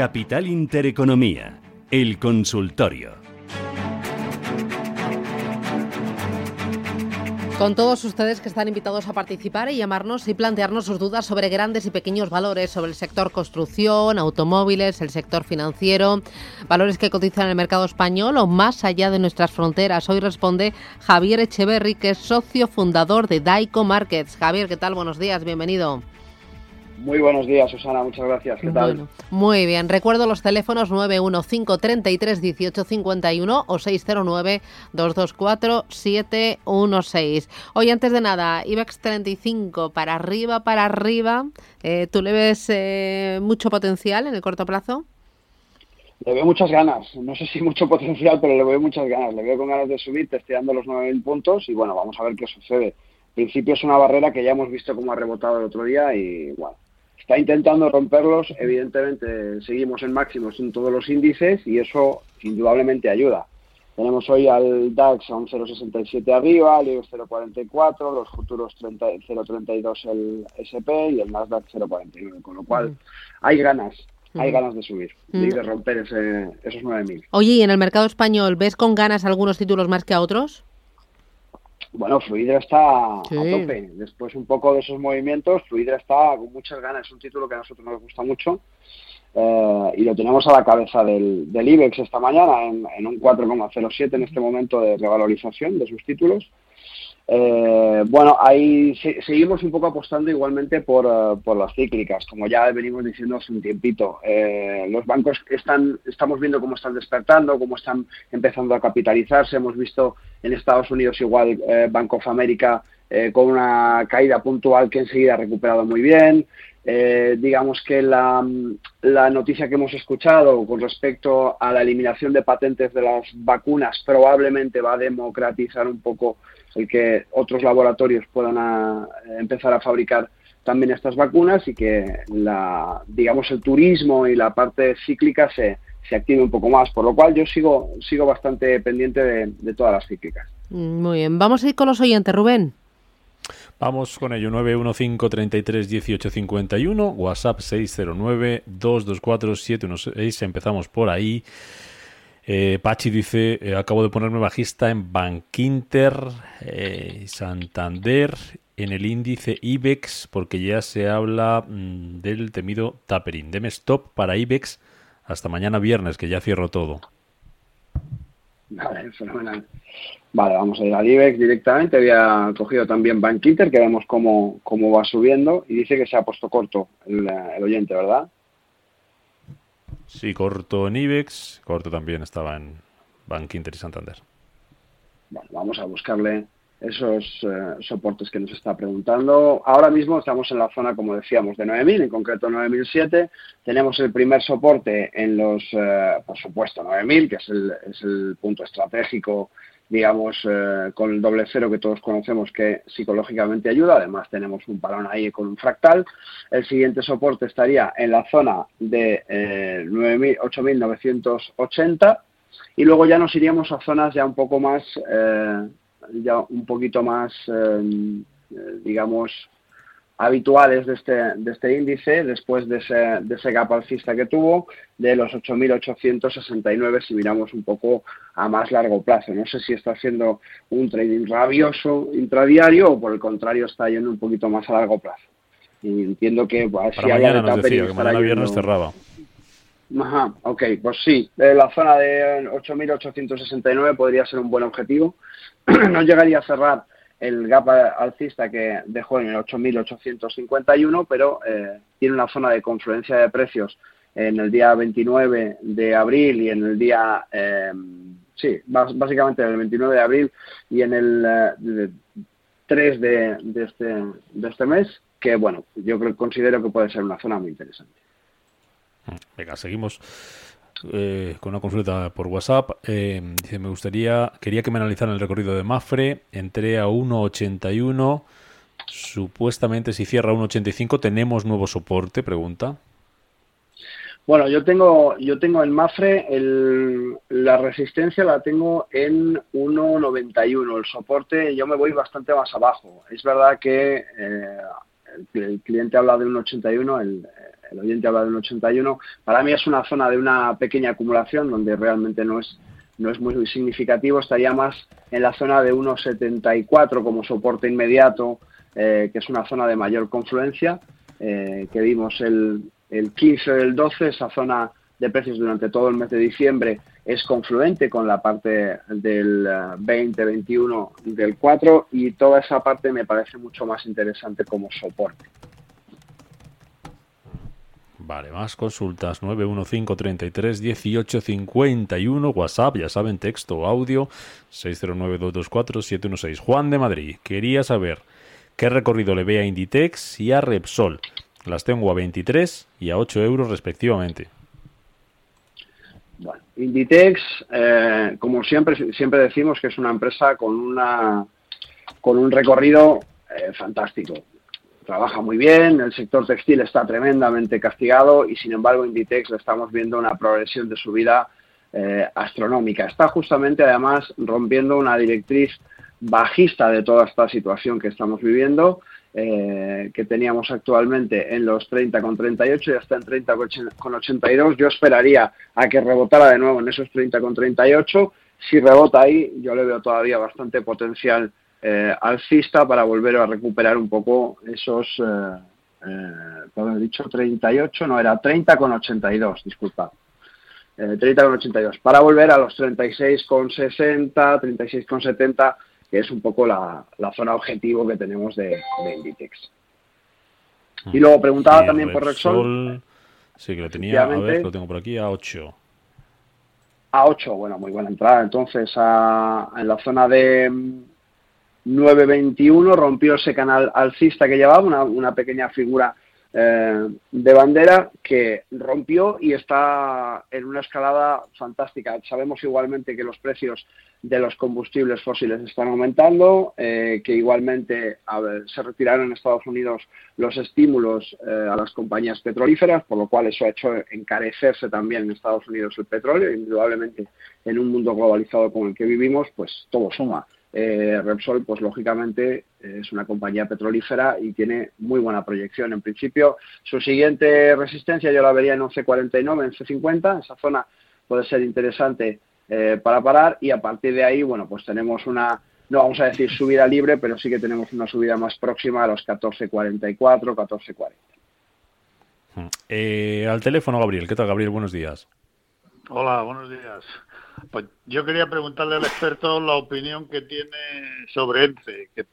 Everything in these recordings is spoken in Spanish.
Capital Intereconomía, el consultorio. Con todos ustedes que están invitados a participar y llamarnos y plantearnos sus dudas sobre grandes y pequeños valores, sobre el sector construcción, automóviles, el sector financiero, valores que cotizan en el mercado español o más allá de nuestras fronteras. Hoy responde Javier Echeverry, que es socio fundador de Daico Markets. Javier, ¿qué tal? Buenos días, bienvenido. Muy buenos días, Susana, muchas gracias. ¿Qué tal? muy bien, recuerdo los teléfonos 915331851 o 609224716. Oye, antes de nada, IBEX 35 para arriba, para arriba, eh, ¿tú le ves eh, mucho potencial en el corto plazo? Le veo muchas ganas, no sé si mucho potencial, pero le veo muchas ganas. Le veo con ganas de subir, testeando los 9.000 puntos y bueno, vamos a ver qué sucede. En principio es una barrera que ya hemos visto cómo ha rebotado el otro día y bueno, está intentando romperlos. Evidentemente, seguimos en máximos en todos los índices y eso indudablemente ayuda. Tenemos hoy al DAX a un 0,67 arriba, el IBEX 0,44, los futuros 0,32 el SP y el Nasdaq 0,49, con lo cual hay ganas, hay ganas de subir y de romper ese, esos 9.000. Oye, ¿y en el mercado español ves con ganas algunos títulos más que a otros? Bueno, Fluidra está a tope. Después un poco de esos movimientos, Fluidra está con muchas ganas. Es un título que a nosotros nos gusta mucho eh, y lo tenemos a la cabeza del, del IBEX esta mañana en, en un 4,07 en este momento de revalorización de sus títulos. Eh, bueno, ahí seguimos un poco apostando igualmente por, eh, por, las cíclicas, como ya venimos diciendo hace un tiempito. Eh, los bancos están, estamos viendo cómo están despertando, cómo están empezando a capitalizarse. Hemos visto en Estados Unidos igual eh, Bank of America con una caída puntual que enseguida ha recuperado muy bien. Digamos que la, la, noticia que hemos escuchado con respecto a la eliminación de patentes de las vacunas probablemente va a democratizar un poco el que otros laboratorios puedan a, empezar a fabricar también estas vacunas y que la, digamos el turismo y la parte cíclica se, se active un poco más, por lo cual yo sigo, sigo bastante pendiente de, de todas las cíclicas. Muy bien, vamos a ir con los oyentes, Rubén. Vamos con ello, 915-33-1851, WhatsApp 609-224-716, empezamos por ahí. Eh, Pachi dice, eh, acabo de ponerme bajista en Bankinter, eh, Santander, en el índice IBEX, porque ya se habla mm, del temido tapering. Deme stop para IBEX hasta mañana viernes, que ya cierro todo. Vale, fenomenal. Vale, vamos a ir al IBEX directamente. Había cogido también Bank Inter, que vemos cómo, cómo va subiendo y dice que se ha puesto corto el oyente, ¿verdad? Sí, corto en IBEX, corto también estaba en Bank y Santander. Bueno, vamos a buscarle esos eh, soportes que nos está preguntando. Ahora mismo estamos en la zona, como decíamos, de 9.000, en concreto 9.007. Tenemos el primer soporte en los, eh, por supuesto, 9.000, que es el, es el punto estratégico, digamos, eh, con el doble cero que todos conocemos que psicológicamente ayuda. Además tenemos un parón ahí con un fractal. El siguiente soporte estaría en la zona de 8.980 y luego ya nos iríamos a zonas ya un poco más ya un poquito más, eh, digamos, habituales de este, de este índice después de ese, de ese gap alcista que tuvo de los 8.869 si miramos un poco a más largo plazo. No sé si está haciendo un trading rabioso intradiario o por el contrario está yendo un poquito más a largo plazo. Y entiendo que pues, si mañana nos decía, que mañana viernes cerraba. Ajá, ok, pues sí, la zona de 8.869 podría ser un buen objetivo. no llegaría a cerrar el gap alcista que dejó en el 8.851, pero eh, tiene una zona de confluencia de precios en el día 29 de abril y en el día, eh, sí, básicamente en el 29 de abril y en el 3 eh, de, de, este, de este mes, que bueno, yo creo, considero que puede ser una zona muy interesante. Venga, seguimos eh, con una consulta por WhatsApp. Eh, dice, me gustaría, quería que me analizaran el recorrido de Mafre. Entré a 1.81. Supuestamente si cierra 1.85 tenemos nuevo soporte, pregunta. Bueno, yo tengo, yo tengo en Mafre el, la resistencia la tengo en 1.91. El soporte yo me voy bastante más abajo. Es verdad que eh, el, cliente habla de 1.81, el, el oyente habla de un 81. Para mí es una zona de una pequeña acumulación donde realmente no es, no es muy significativo. Estaría más en la zona de 1,74 como soporte inmediato, eh, que es una zona de mayor confluencia, eh, que vimos el, el 15 del 12, esa zona de precios durante todo el mes de diciembre es confluente con la parte del 20, eh, 21 del 4 y toda esa parte me parece mucho más interesante como soporte. Vale, más consultas 915331851 WhatsApp, ya saben, texto o audio 609224716. Juan de Madrid, quería saber qué recorrido le ve a Inditex y a Repsol. Las tengo a 23 y a 8 euros respectivamente. Inditex, eh, como siempre, siempre decimos que es una empresa con una con un recorrido eh, fantástico trabaja muy bien, el sector textil está tremendamente castigado y sin embargo Inditex le estamos viendo una progresión de subida eh, astronómica. Está justamente además rompiendo una directriz bajista de toda esta situación que estamos viviendo, eh, que teníamos actualmente en los 30,38 y hasta en 30,82. Yo esperaría a que rebotara de nuevo en esos 30,38. Si rebota ahí, yo le veo todavía bastante potencial eh, alcista para volver a recuperar un poco esos, eh, eh, he dicho 38, no, era 30 con 82, disculpa. Eh, 30 con 82, para volver a los 36 con 60, 36 con 70, que es un poco la, zona objetivo que tenemos de, Inditex. Y luego preguntaba también por Rexol. Sí, que lo tenía, a ver, lo tengo por aquí, a 8. A 8, bueno, muy buena entrada. Entonces, en la zona de, 9.21 rompió ese canal alcista que llevaba, una, pequeña figura eh, de bandera que rompió y está en una escalada fantástica. Sabemos igualmente que los precios de los combustibles fósiles están aumentando, eh, que igualmente se retiraron en Estados Unidos los estímulos eh, a las compañías petrolíferas, por lo cual eso ha hecho encarecerse también en Estados Unidos el petróleo, indudablemente en un mundo globalizado como el que vivimos, pues todo suma. Eh, Repsol, pues lógicamente es una compañía petrolífera y tiene muy buena proyección. En principio, su siguiente resistencia yo la vería en 11.49, en C50. Esa zona puede ser interesante eh, para parar y a partir de ahí, bueno, pues tenemos una, no vamos a decir subida libre, pero sí que tenemos una subida más próxima a los 14.44, 14.40. Eh, al teléfono, Gabriel. ¿Qué tal, Gabriel? Buenos días. Hola, buenos días. Pues yo quería preguntarle al experto la opinión que tiene sobre ENCE, que,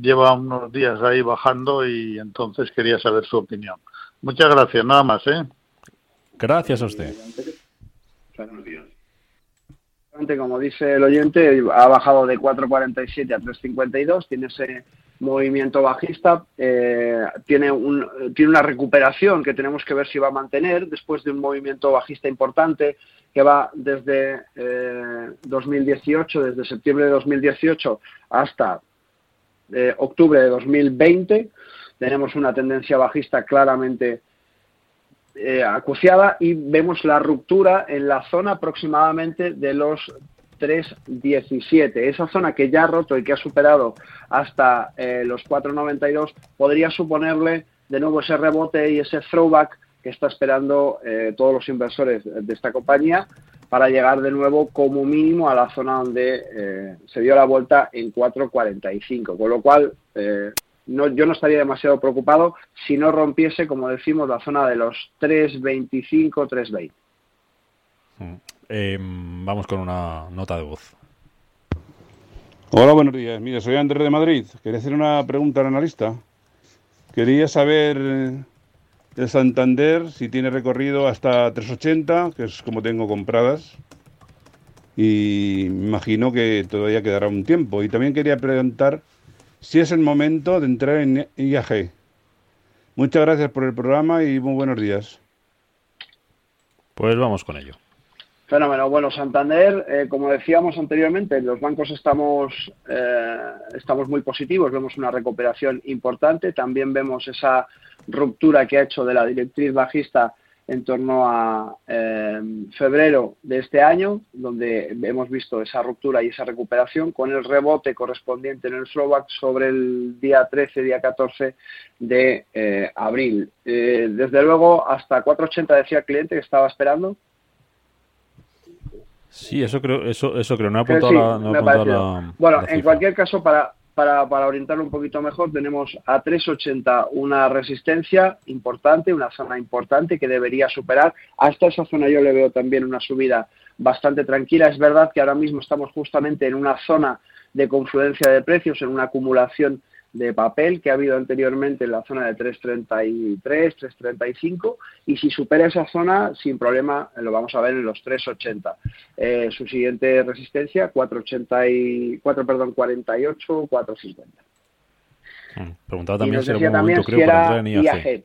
lleva unos días ahí bajando y entonces quería saber su opinión. Muchas gracias, nada más, ¿eh? Gracias a usted. Como dice el oyente, ha bajado de 4.47 a 3.52, tiene ese movimiento bajista, eh, tiene, un, tiene una recuperación que tenemos que ver si va a mantener después de un movimiento bajista importante que va desde 2018, eh, desde septiembre de 2018 hasta eh, octubre de 2020. Tenemos una tendencia bajista claramente eh, acuciada y vemos la ruptura en la zona aproximadamente de los 3.17. Esa zona que ya ha roto y que ha superado hasta los 4.92 podría suponerle de nuevo ese rebote y ese throwback que está esperando eh, todos los inversores de esta compañía para llegar de nuevo como mínimo a la zona donde eh, se dio la vuelta en 4.45, con lo cual eh, no, yo no estaría demasiado preocupado si no rompiese, como decimos, la zona de los 3.25, 3.20. Em, vamos con una nota de voz. Hola, buenos días. Mira, soy Andrés de Madrid. Quería hacer una pregunta al analista. Quería saber el Santander, si tiene recorrido hasta 380, que es como tengo compradas. Y me imagino que todavía quedará un tiempo. Y también quería preguntar si es el momento de entrar en IAG. Muchas gracias por el programa y muy buenos días. Pues vamos con ello. Fenómeno. Bueno, Santander, eh, como decíamos anteriormente, los bancos estamos, eh, estamos muy positivos, vemos una recuperación importante, también vemos esa ruptura que ha hecho de la directriz bajista en torno a eh, febrero de este año, donde hemos visto esa ruptura y esa recuperación con el rebote correspondiente en el Slovak sobre el día 13, día 14 de abril. Desde luego, hasta 4.80 decía el cliente que estaba esperando. Sí, eso creo, eso, eso creo. No ha apuntado, la, Bueno, en cualquier caso, para, para, para orientarlo un poquito mejor, tenemos a 3,80 una resistencia importante, una zona importante que debería superar. Hasta esa zona yo le veo también una subida bastante tranquila. Es verdad que ahora mismo estamos justamente en una zona de confluencia de precios, en una acumulación de papel que ha habido anteriormente en la zona de 3.33, 3.35 y si supera esa zona sin problema lo vamos a ver en los 3.80. Eh, su siguiente resistencia 4.84, perdón, 48, 4.50. Mm, preguntaba también si era un momento, creo, para entrar en IAG.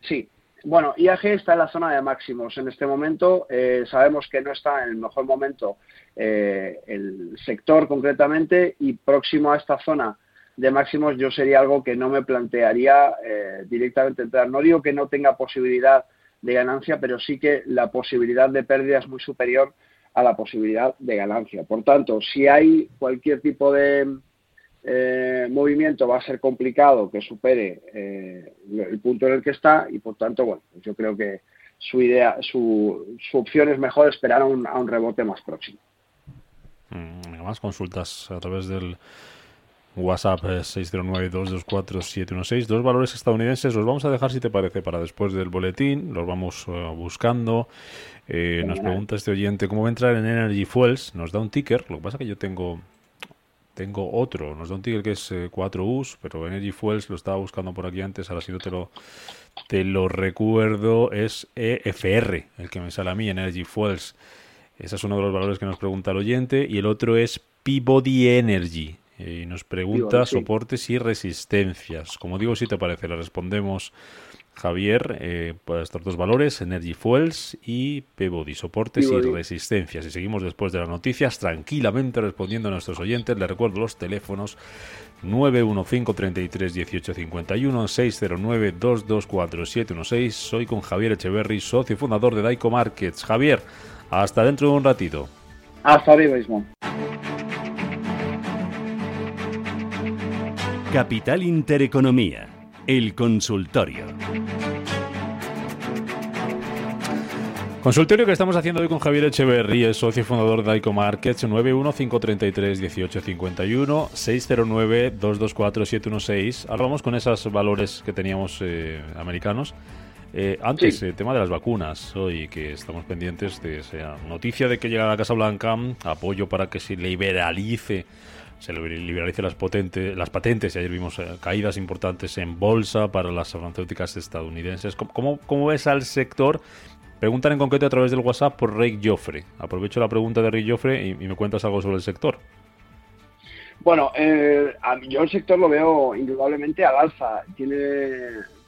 Sí, bueno, IAG está en la zona de máximos en este momento. Eh, sabemos que no está en el mejor momento eh, el sector concretamente y próximo a esta zona de máximos yo sería algo que no me plantearía eh, directamente entrar. No digo que no tenga posibilidad de ganancia, pero sí que la posibilidad de pérdida es muy superior a la posibilidad de ganancia. Por tanto, si hay cualquier tipo de eh, movimiento, va a ser complicado que supere eh, el punto en el que está y, por tanto, bueno, pues yo creo que su idea, su, su opción es mejor esperar a un, a un rebote más próximo. Mm, más consultas a través del WhatsApp 609-224-716. Dos valores estadounidenses los vamos a dejar, si te parece, para después del boletín. Los vamos eh, buscando. Eh, nos pregunta este oyente cómo va a entrar en Energy Fuels. Nos da un ticker. Lo que pasa es que yo tengo tengo otro. Nos da un ticker que es 4Us, eh, pero Energy Fuels lo estaba buscando por aquí antes. Ahora sí no te lo, te lo recuerdo. Es EFR, el que me sale a mí, Energy Fuels. Ese es uno de los valores que nos pregunta el oyente. Y el otro es Peabody Energy y nos pregunta soportes y resistencias. Como digo, si te parece, le respondemos Javier eh, para estos dos valores, Energy Fuels y Peabody, soportes y resistencias. Y seguimos después de las noticias tranquilamente respondiendo a nuestros oyentes. Les recuerdo los teléfonos 915331851 609 224 Soy con Javier Echeverry, socio y fundador de Daico Markets. Javier, hasta dentro de un ratito. Hasta arriba mismo. Capital Intereconomía, el consultorio. Consultorio que estamos haciendo hoy con Javier Echeverry, el socio fundador de ICO Markets, 915331851, 609224716. Ahora vamos con esos valores que teníamos eh, americanos. Eh, antes, el tema de las vacunas, hoy que estamos pendientes de esa noticia de que llega a la Casa Blanca, apoyo para que se liberalice se liberalice las, las patentes y ayer vimos eh, caídas importantes en bolsa para las farmacéuticas estadounidenses. ¿Cómo, cómo ves al sector? Preguntan en concreto a través del WhatsApp por Rick Joffre. Aprovecho la pregunta de Rick Joffre y, me cuentas algo sobre el sector. Bueno, eh, yo el sector lo veo indudablemente al alza. Tiene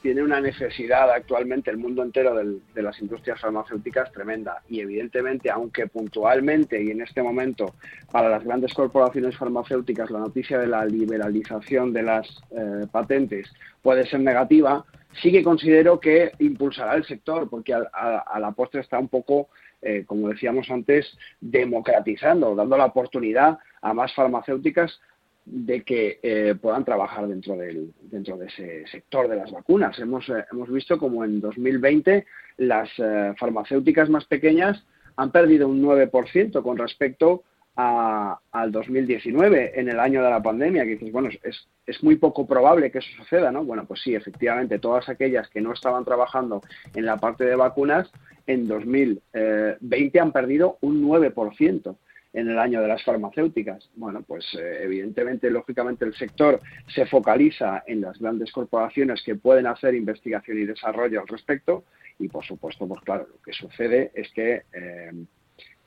tiene una necesidad actualmente el mundo entero de las industrias farmacéuticas tremenda. Y evidentemente aunque puntualmente y en este momento para las grandes corporaciones farmacéuticas la noticia de la liberalización de las eh, patentes puede ser negativa, sí que considero que impulsará el sector porque a, la postre está un poco eh, como decíamos antes, democratizando, dando la oportunidad a más farmacéuticas de que eh, puedan trabajar dentro, del, dentro de ese sector de las vacunas. Hemos, eh, hemos visto como en 2020 las eh, farmacéuticas más pequeñas han perdido un 9% con respecto a, al 2019, en el año de la pandemia, que dices, bueno, es, es muy poco probable que eso suceda, ¿no? Bueno, pues sí, efectivamente, todas aquellas que no estaban trabajando en la parte de vacunas, en 2020 han perdido un 9% en el año de las farmacéuticas. Bueno, pues eh, evidentemente, lógicamente, el sector se focaliza en las grandes corporaciones que pueden hacer investigación y desarrollo al respecto y, por supuesto, pues claro, lo que sucede es que eh,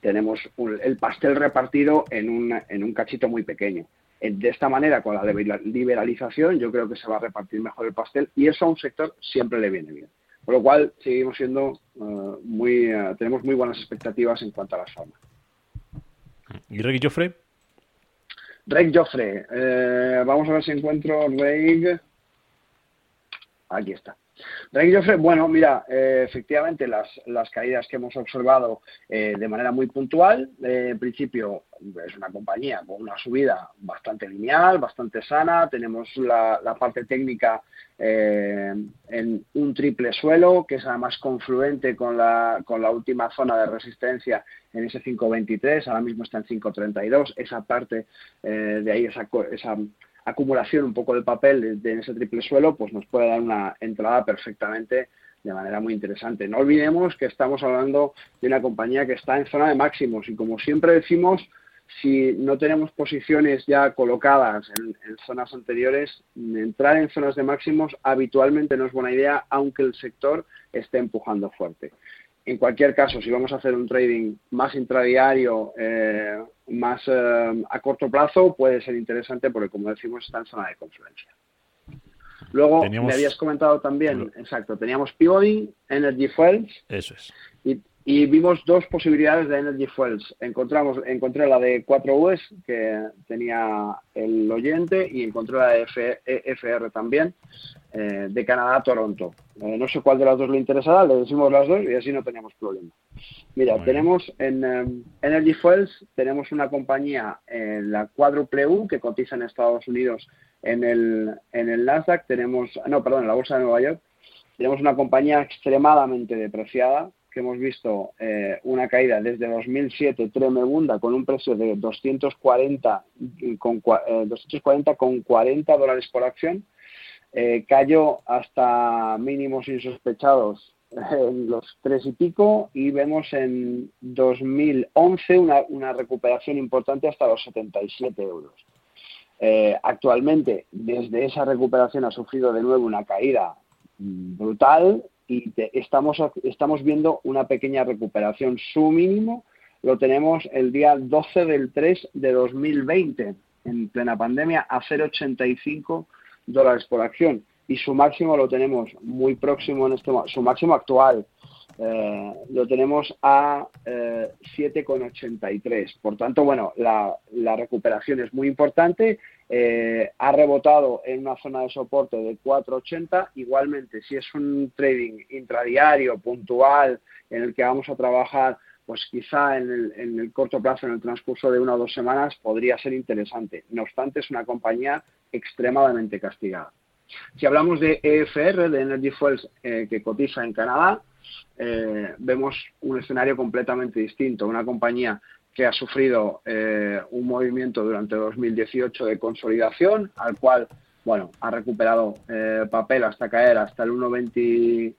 tenemos el pastel repartido en un, en un cachito muy pequeño. de esta manera, con la liberalización, yo creo que se va a repartir mejor el pastel y eso a un sector siempre le viene bien. Por lo cual, seguimos siendo muy, tenemos muy buenas expectativas en cuanto a las formas. ¿Y Reg Joffre? Reg Joffre. Eh, vamos a ver si encuentro Reg. Aquí está. Reg Joffre, bueno, mira, eh, efectivamente las, las, caídas que hemos observado eh, de manera muy puntual, en principio es una compañía con una subida bastante lineal, bastante sana, tenemos la, la parte técnica eh, en un triple suelo, que es además confluente con la, con la última zona de resistencia en ese 5.23, ahora mismo está en 5.32, esa parte eh, de ahí, esa, esa acumulación un poco de papel de, ese triple suelo, pues nos puede dar una entrada perfectamente de manera muy interesante. No olvidemos que estamos hablando de una compañía que está en zona de máximos y como siempre decimos, si no tenemos posiciones ya colocadas en, zonas anteriores, entrar en zonas de máximos habitualmente no es buena idea, aunque el sector esté empujando fuerte. En cualquier caso, si vamos a hacer un trading más intradiario, eh, más eh, a corto plazo, puede ser interesante porque, como decimos, está en zona de confluencia. Luego, me habías comentado también, exacto, teníamos Peabody, Energy Fuels. Eso es. Y y vimos dos posibilidades de Energy Fuels. Encontramos, encontré la de 4Us, que tenía el oyente, y encontré la de FR también, eh, de Canadá Toronto. Eh, no sé cuál de las dos le interesará, le decimos las dos y así no teníamos problema. Mira, tenemos en em, Energy Fuels, tenemos una compañía, en la Quadruple U, que cotiza en Estados Unidos en el, en el Nasdaq, tenemos, no, perdón, en la Bolsa de Nueva York, tenemos una compañía extremadamente depreciada, que hemos visto eh, una caída desde 2007 tremenda con un precio de 240 con, 240 eh, con 40 dólares por acción, eh, cayó hasta mínimos insospechados en los tres y pico y vemos en 2011 una, una recuperación importante hasta los 77 euros. actualmente, desde esa recuperación ha sufrido de nuevo una caída brutal y estamos, estamos viendo una pequeña recuperación. Su mínimo lo tenemos el día 12 del 3 de 2020, en plena pandemia, a 0,85 dólares por acción. Y su máximo lo tenemos muy próximo en este su máximo actual. Eh, lo tenemos a 7,83. Eh, por tanto, bueno, la, la recuperación es muy importante eh, ha rebotado en una zona de soporte de 4,80. Igualmente, si es un trading intradiario, puntual, en el que vamos a trabajar, pues quizá en el, en el corto plazo, en el transcurso de una o dos semanas, podría ser interesante. No obstante, es una compañía extremadamente castigada. Si hablamos de EFR, de Energy Fuels, eh, que cotiza en Canadá, eh, vemos un escenario completamente distinto. Una compañía que ha sufrido eh, un movimiento durante 2018 de consolidación, al cual, bueno, ha recuperado eh, papel hasta caer hasta el 1.20,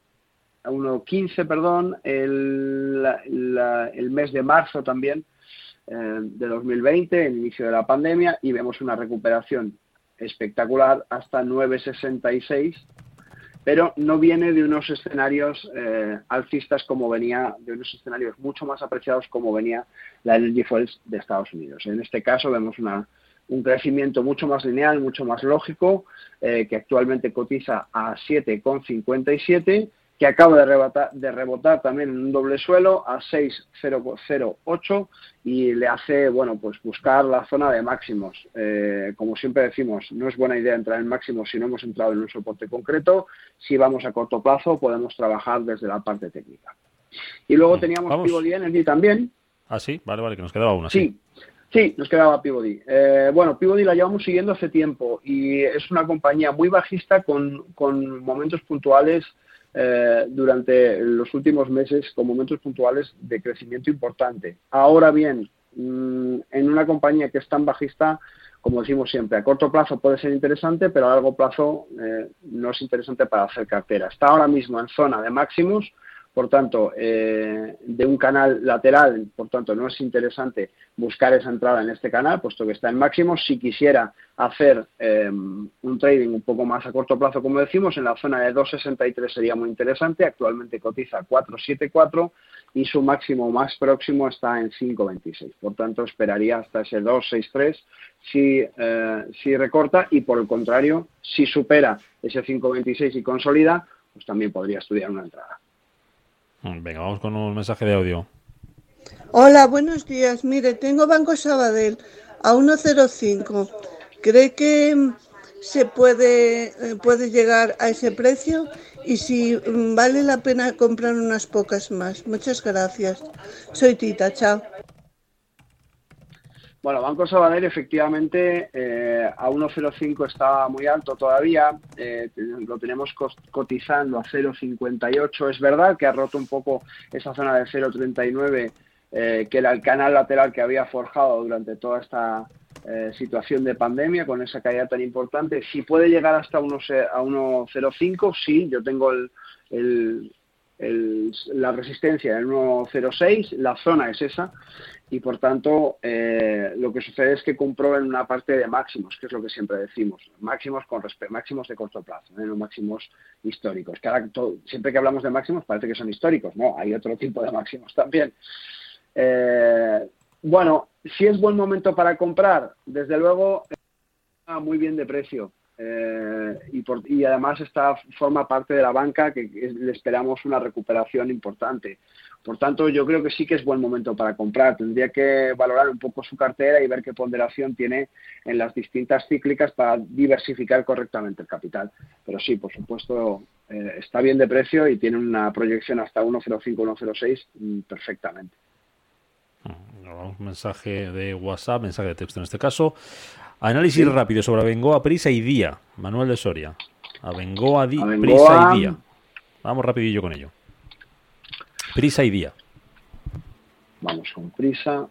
1.15, perdón, el, mes de marzo también eh, de 2020, el inicio de la pandemia, y vemos una recuperación espectacular hasta 9.66 pero no viene de unos escenarios eh, alcistas como venía, de unos escenarios mucho más apreciados como venía la Energy Fuels de Estados Unidos. En este caso vemos un crecimiento mucho más lineal, mucho más lógico, eh, que actualmente cotiza a 7,57 que acaba de rebotar, de rebotar también en un doble suelo a 6,008 y le hace, bueno, pues buscar la zona de máximos. Eh, como siempre decimos, no es buena idea entrar en máximos si no hemos entrado en un soporte concreto. Si vamos a corto plazo, podemos trabajar desde la parte técnica. Y luego teníamos Peabody Energy también. Ah, sí, vale, vale, que nos quedaba una. Sí, sí, nos quedaba Peabody. Eh, bueno, Peabody la llevamos siguiendo hace tiempo y es una compañía muy bajista con, con momentos puntuales eh, durante los últimos meses con momentos puntuales de crecimiento importante. Ahora bien, mm, en una compañía que es tan bajista, como decimos siempre, a corto plazo puede ser interesante, pero a largo plazo eh, no es interesante para hacer cartera. Está ahora mismo en zona de máximos, por tanto, eh, de un canal lateral, por tanto, no es interesante buscar esa entrada en este canal, puesto que está en máximo. Si quisiera hacer eh, un trading un poco más a corto plazo, como decimos, en la zona de 2.63 sería muy interesante. Actualmente cotiza 4.74 y su máximo más próximo está en 5.26. Por tanto, esperaría hasta ese 2.63 si, eh, si recorta y por el contrario, si supera ese 5,26 y consolida, pues también podría estudiar una entrada. Mm, venga, vamos con un mensaje de audio. Hola, buenos días. Mire, tengo Banco Sabadell a 1,05. ¿Cree que mm, se puede, eh, puede llegar a ese precio? Y si mm, vale la pena comprar unas pocas más. Muchas gracias. Soy Tita, chao. Bueno, Banco Sabadell efectivamente eh, a 1,05 está muy alto todavía, eh, lo tenemos cotizando a 0,58. Es verdad que ha roto un poco esa zona de 0,39, eh, que era el canal lateral que había forjado durante toda esta situación de pandemia, con esa caída tan importante. Si puede llegar hasta 1,05, sí, yo tengo el, la resistencia en 1,06, la zona es esa y por tanto eh, lo que sucede es que compró en una parte de máximos, que es lo que siempre decimos, máximos con máximos de corto plazo, no máximos históricos. siempre que hablamos de máximos parece que son históricos, no, hay otro tipo de máximos también. Eh, bueno, si es buen momento para comprar, desde luego está muy bien de precio. Eh, y, por, y, además esta forma parte de la banca que le esperamos una recuperación importante. Por tanto, yo creo que sí que es buen momento para comprar. Tendría que valorar un poco su cartera y ver qué ponderación tiene en las distintas cíclicas para diversificar correctamente el capital. Pero sí, por supuesto, eh, está bien de precio y tiene una proyección hasta 1.05, 1.06 mm, perfectamente. Un mensaje de WhatsApp, mensaje de texto en este caso. Análisis rápido sobre Abengoa, Prisa y Día. Manuel de Soria. Abengoa, Prisa y Día. Vamos rapidillo con ello. Prisa y día. Vamos con prisa.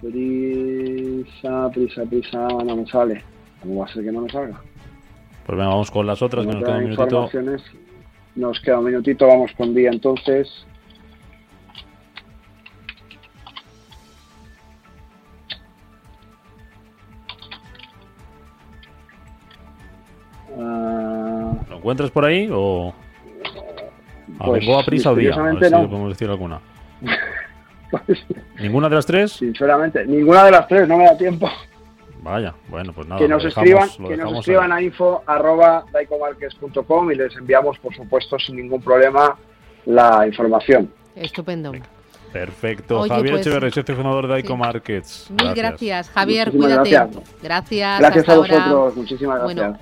Prisa, prisa, prisa, no me sale. ¿Cómo va a ser que no me salga? Pues venga, vamos con las otras, que nos queda un minutito. Nos queda un minutito, vamos con día entonces. Encuentras por ahí o pues, a prisa o día? A ver si podemos decir alguna. Pues, ¿Ninguna de las tres? Sinceramente, ninguna de las tres, no me da tiempo. Vaya, bueno, pues nada. Que nos escriban, que nos escriban a info arroba y les enviamos, por supuesto, sin ningún problema la información. Estupendo. Perfecto. Javier pues, Echeverri, socio fundador de ICO Markets. Mil gracias, Javier, cuídate. Gracias. Gracias, a vosotros, muchísimas gracias.